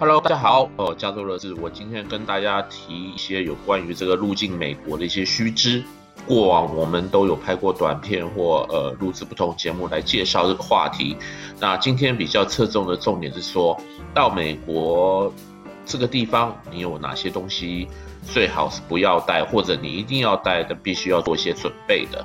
Hello，大家好，哦，加州乐志，我今天跟大家提一些有关于这个入境美国的一些须知。过往我们都有拍过短片或呃录制不同节目来介绍这个话题。那今天比较侧重的重点是说，到美国这个地方，你有哪些东西最好是不要带，或者你一定要带的，必须要做一些准备的。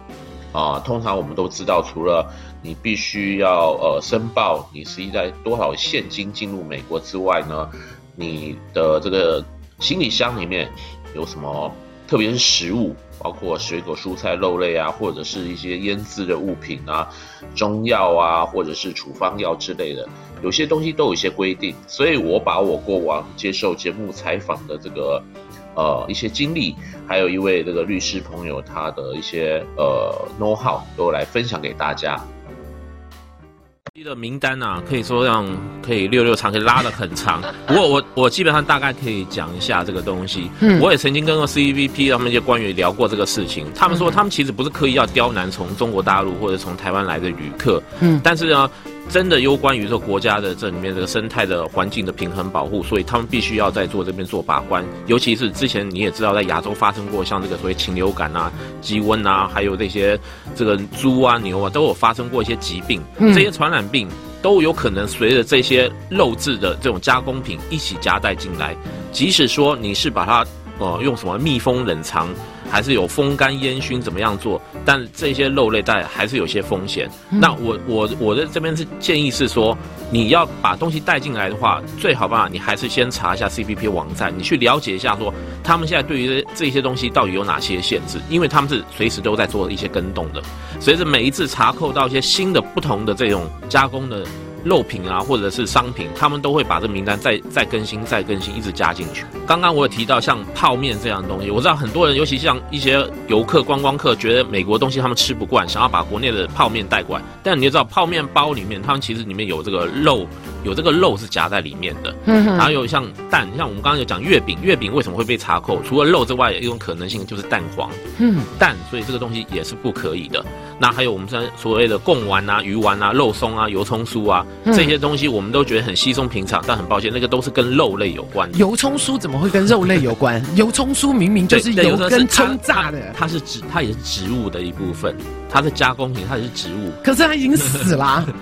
啊、通常我们都知道，除了你必须要呃申报你实际在多少现金进入美国之外呢，你的这个行李箱里面有什么，特别是食物，包括水果、蔬菜、肉类啊，或者是一些腌制的物品啊，中药啊，或者是处方药之类的，有些东西都有一些规定。所以我把我过往接受节目采访的这个。呃，一些经历，还有一位这个律师朋友，他的一些呃 know how 都来分享给大家。的名单啊，可以说让可以六六长，可以拉得很长。不过我我基本上大概可以讲一下这个东西。嗯，我也曾经跟个 CVP 他们一些官员聊过这个事情，他们说他们其实不是刻意要刁难从中国大陆或者从台湾来的旅客，嗯，但是呢。真的攸关于这个国家的这里面这个生态的环境的平衡保护，所以他们必须要在做这边做把关。尤其是之前你也知道，在亚洲发生过像这个所谓禽流感啊、鸡瘟啊，还有这些这个猪啊、牛啊都有发生过一些疾病，这些传染病都有可能随着这些肉质的这种加工品一起夹带进来。即使说你是把它呃用什么密封冷藏。还是有风干烟熏怎么样做？但这些肉类带还是有些风险。嗯、那我我我的这边是建议是说，你要把东西带进来的话，最好办法你还是先查一下 CPP 网站，你去了解一下说他们现在对于这些东西到底有哪些限制，因为他们是随时都在做一些跟动的。随着每一次查扣到一些新的不同的这种加工的。肉品啊，或者是商品，他们都会把这名单再再更新、再更新，一直加进去。刚刚我有提到像泡面这样的东西，我知道很多人，尤其像一些游客、观光客，觉得美国东西他们吃不惯，想要把国内的泡面带过来。但你就知道，泡面包里面，他们其实里面有这个肉。有这个肉是夹在里面的，然后有像蛋，像我们刚刚有讲月饼，月饼为什么会被查扣？除了肉之外，有一种可能性就是蛋黄，嗯蛋，所以这个东西也是不可以的。那还有我们说所谓的贡丸啊、鱼丸啊、肉松啊、油葱酥啊这些东西，我们都觉得很稀松平常，但很抱歉，那个都是跟肉类有关的。油葱酥怎么会跟肉类有关？油葱酥明明就是油跟葱炸的，它是植，它也是植物的一部分，它是加工品，它也是植物。可是它已经死了啊。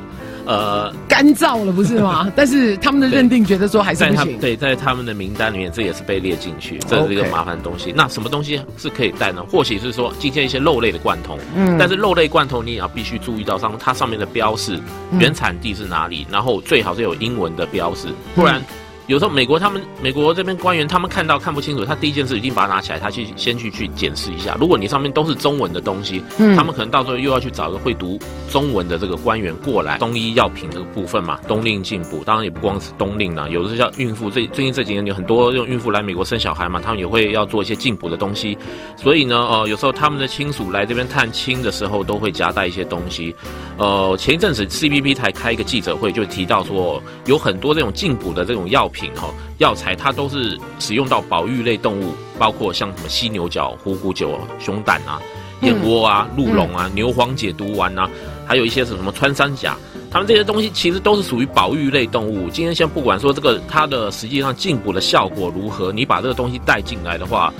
呃，干燥了不是吗？但是他们的认定觉得说还是不行。对，在他们的名单里面，这也是被列进去，这是一个麻烦的东西。那什么东西是可以带呢？或许是说今天一些肉类的罐头，嗯，但是肉类罐头你也要必须注意到上它上面的标示，原产地是哪里，然后最好是有英文的标示，不然。有时候美国他们美国这边官员他们看到看不清楚，他第一件事一定把它拿起来，他去先去去检视一下。如果你上面都是中文的东西，嗯，他们可能到时候又要去找一个会读中文的这个官员过来。中医药品这个部分嘛，冬令进补，当然也不光是冬令啦，有的是像孕妇，最最近这几年有很多用孕妇来美国生小孩嘛，他们也会要做一些进补的东西。所以呢，呃，有时候他们的亲属来这边探亲的时候，都会夹带一些东西。呃，前一阵子 CBP 才开一个记者会，就提到说有很多这种进补的这种药品。哈，药材它都是使用到保育类动物，包括像什么犀牛角、虎骨酒、熊胆啊、燕窝啊、鹿茸啊、牛黄解毒丸啊，还有一些什么穿山甲，它们这些东西其实都是属于保育类动物。今天先不管说这个它的实际上进补的效果如何，你把这个东西带进来的话，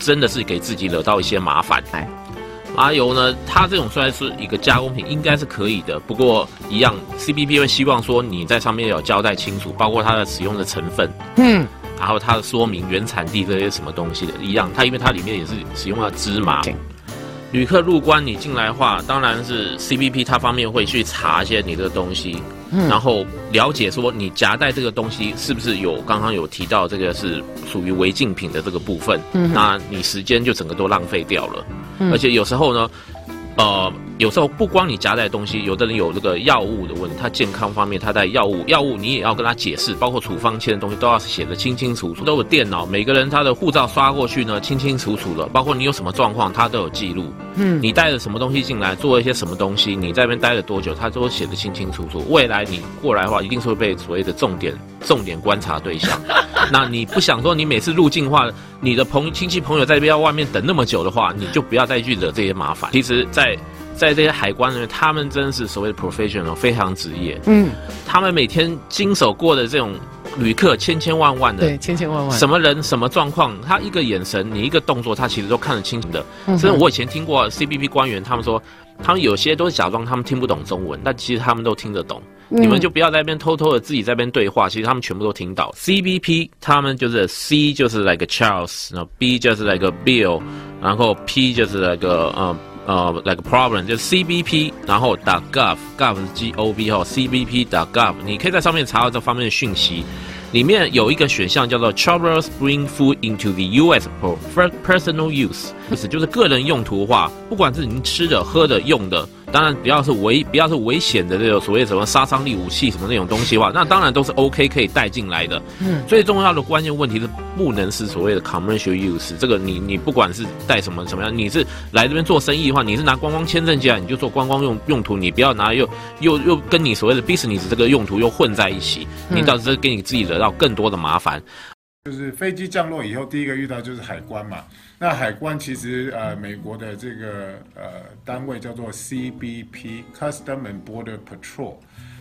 真的是给自己惹到一些麻烦。麻油呢，它这种虽然是一个加工品，应该是可以的。不过一样，CBP 会希望说你在上面有交代清楚，包括它的使用的成分，嗯，然后它的说明原产地这些什么东西的，一样。它因为它里面也是使用了芝麻。旅客入关你进来的话，当然是 CBP 它方面会去查一些你的东西，然后了解说你夹带这个东西是不是有刚刚有提到这个是属于违禁品的这个部分，嗯那你时间就整个都浪费掉了。而且有时候呢，呃，有时候不光你夹带东西，有的人有这个药物的问题，他健康方面他带药物，药物你也要跟他解释，包括处方签的东西都要写得清清楚楚，都有电脑，每个人他的护照刷过去呢，清清楚楚的，包括你有什么状况，他都有记录。嗯，你带了什么东西进来，做了一些什么东西，你在那边待了多久，他都写得清清楚楚。未来你过来的话，一定是会被所谓的重点重点观察对象。那你不想说你每次入境的话，你的朋亲戚朋友在这边要外面等那么久的话，你就不要再去惹这些麻烦。其实，在在这些海关人员，他们真是所谓的 professional，非常职业。嗯，他们每天经手过的这种旅客千千万万的，对，千千万万，什么人什么状况，他一个眼神，你一个动作，他其实都看得清楚的。甚至我以前听过 CBP 官员他们说，他们有些都是假装他们听不懂中文，但其实他们都听得懂。嗯、你们就不要在那边偷偷的自己在那边对话，其实他们全部都听到。CBP 他们就是 C 就是 like a Charles，然后 B 就是 like a Bill，然后 P 就是 like a 呃呃 like problem，就是 CBP，然后 .gov，gov 是 G O V 哈，CBP .gov，你可以在上面查到这方面的讯息。里面有一个选项叫做 Travelers bring food into the U.S. for personal use，意思就是个人用途的话，不管是您吃的、喝的、用的。当然，不要是危，不要是危险的这种所谓什么杀伤力武器什么那种东西的话，那当然都是 OK 可以带进来的。嗯，最重要的关键问题是不能是所谓的 commercial use。这个你你不管是带什么什么样，你是来这边做生意的话，你是拿观光签证进来，你就做观光用用途，你不要拿又又又跟你所谓的 business 这个用途又混在一起，你到时候给你自己惹到更多的麻烦。就是飞机降落以后，第一个遇到就是海关嘛。那海关其实呃，美国的这个呃单位叫做 CBP（Custom and Border Patrol）。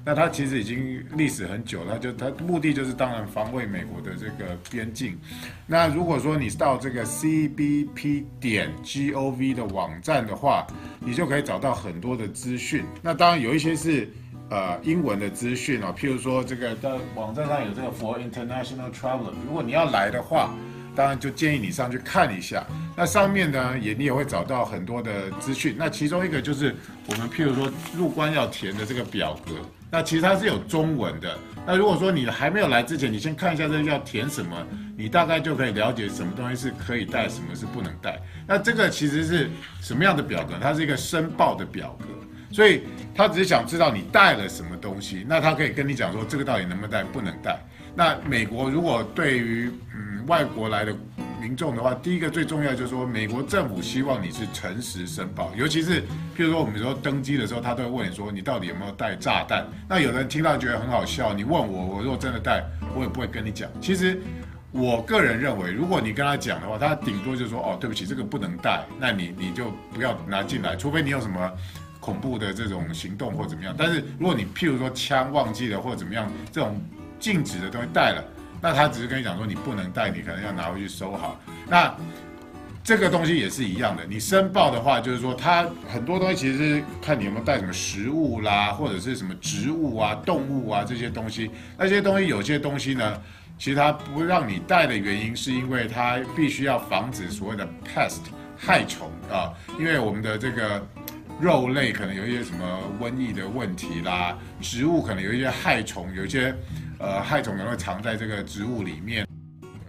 那它其实已经历史很久了，就它目的就是当然防卫美国的这个边境。那如果说你到这个 CBP 点 gov 的网站的话，你就可以找到很多的资讯。那当然有一些是。呃，英文的资讯哦，譬如说这个在网站上有这个 For International Traveler，如果你要来的话，当然就建议你上去看一下。那上面呢，也你也会找到很多的资讯。那其中一个就是我们譬如说入关要填的这个表格，那其实它是有中文的。那如果说你还没有来之前，你先看一下这个要填什么，你大概就可以了解什么东西是可以带，什么是不能带。那这个其实是什么样的表格？它是一个申报的表格。所以他只是想知道你带了什么东西，那他可以跟你讲说这个到底能不能带，不能带。那美国如果对于嗯外国来的民众的话，第一个最重要就是说，美国政府希望你是诚实申报，尤其是譬如说我们说登机的时候，他都会问你说你到底有没有带炸弹。那有人听到觉得很好笑，你问我，我如果真的带，我也不会跟你讲。其实我个人认为，如果你跟他讲的话，他顶多就说哦，对不起，这个不能带，那你你就不要拿进来，除非你有什么。恐怖的这种行动或怎么样，但是如果你譬如说枪忘记了或者怎么样，这种禁止的东西带了，那他只是跟你讲说你不能带，你可能要拿回去收好。那这个东西也是一样的，你申报的话，就是说它很多东西其实是看你有没有带什么食物啦，或者是什么植物啊、动物啊这些东西。那些东西有些东西呢，其实它不让你带的原因，是因为它必须要防止所谓的 pest 害虫啊，因为我们的这个。肉类可能有一些什么瘟疫的问题啦，植物可能有一些害虫，有一些呃害虫可能会藏在这个植物里面。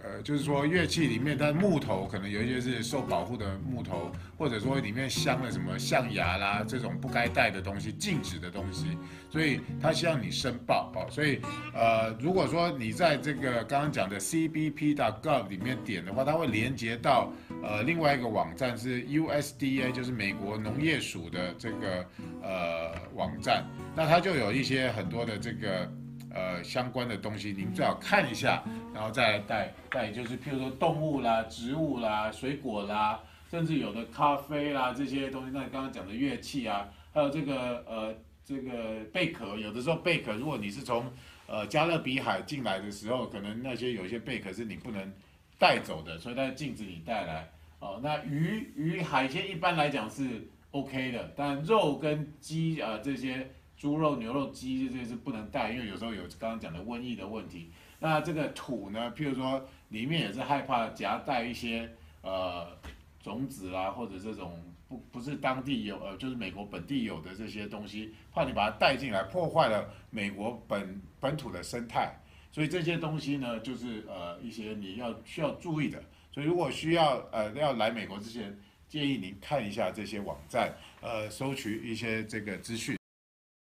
呃就是说乐器里面，它木头可能有一些是受保护的木头，或者说里面镶了什么象牙啦这种不该带的东西、禁止的东西，所以他希望你申报哦。所以呃，如果说你在这个刚刚讲的 CBP.gov 里面点的话，它会连接到呃另外一个网站是 USDA，就是美国农业署的这个呃网站，那它就有一些很多的这个。呃，相关的东西您最好看一下，然后再带带，就是譬如说动物啦、植物啦、水果啦，甚至有的咖啡啦这些东西。那你刚刚讲的乐器啊，还有这个呃这个贝壳，有的时候贝壳，如果你是从呃加勒比海进来的时候，可能那些有些贝壳是你不能带走的，所以它禁止你带来。哦，那鱼鱼海鲜一般来讲是 OK 的，但肉跟鸡啊、这些。猪肉、牛肉、鸡这些是不能带，因为有时候有刚刚讲的瘟疫的问题。那这个土呢，譬如说里面也是害怕夹带一些呃种子啦，或者这种不不是当地有呃就是美国本地有的这些东西，怕你把它带进来，破坏了美国本本土的生态。所以这些东西呢，就是呃一些你要需要注意的。所以如果需要呃要来美国之前，建议您看一下这些网站，呃，收取一些这个资讯。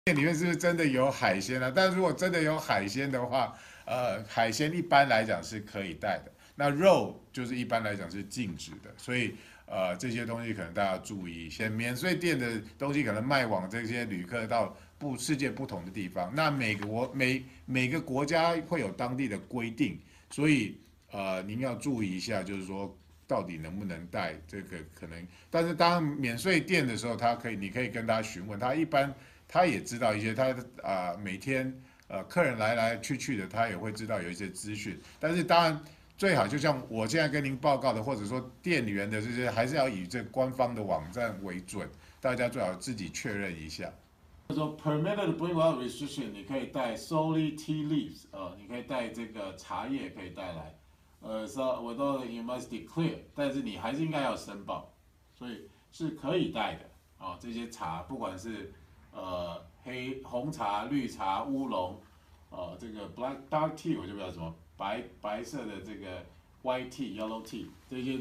店里面是不是真的有海鲜呢、啊？但如果真的有海鲜的话，呃，海鲜一般来讲是可以带的。那肉就是一般来讲是禁止的。所以，呃，这些东西可能大家注意一些。免税店的东西可能卖往这些旅客到不世界不同的地方。那美国每每个国家会有当地的规定，所以呃，您要注意一下，就是说到底能不能带这个可能。但是当免税店的时候，他可以，你可以跟他询问，他一般。他也知道一些，他啊、每天呃客人来来去去的，他也会知道有一些资讯。但是当然最好就像我现在跟您报告的，或者说店员的这些，还是要以这官方的网站为准，大家最好自己确认一下。他说 permitted bring out restriction，你可以带 solely tea leaves，呃，你可以带这个茶叶可以带来，呃，so without you must declare，但是你还是应该要申报，所以是可以带的啊、哦。这些茶不管是呃黑红茶、绿茶、乌龙，呃，这个 black dark tea 我就不知道什么白白色的这个 white tea、yellow tea 这些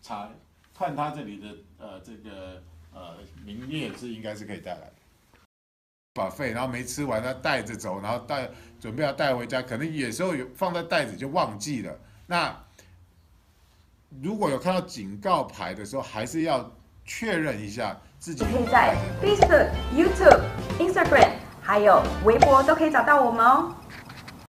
茶，看它这里的呃这个呃名列是应该是可以带来的。把费，然后没吃完，他带着走，然后带准备要带回家，可能有时候有放在袋子就忘记了。那如果有看到警告牌的时候，还是要确认一下自己。可以在 Facebook、YouTube、Instagram 还有微博都可以找到我们哦。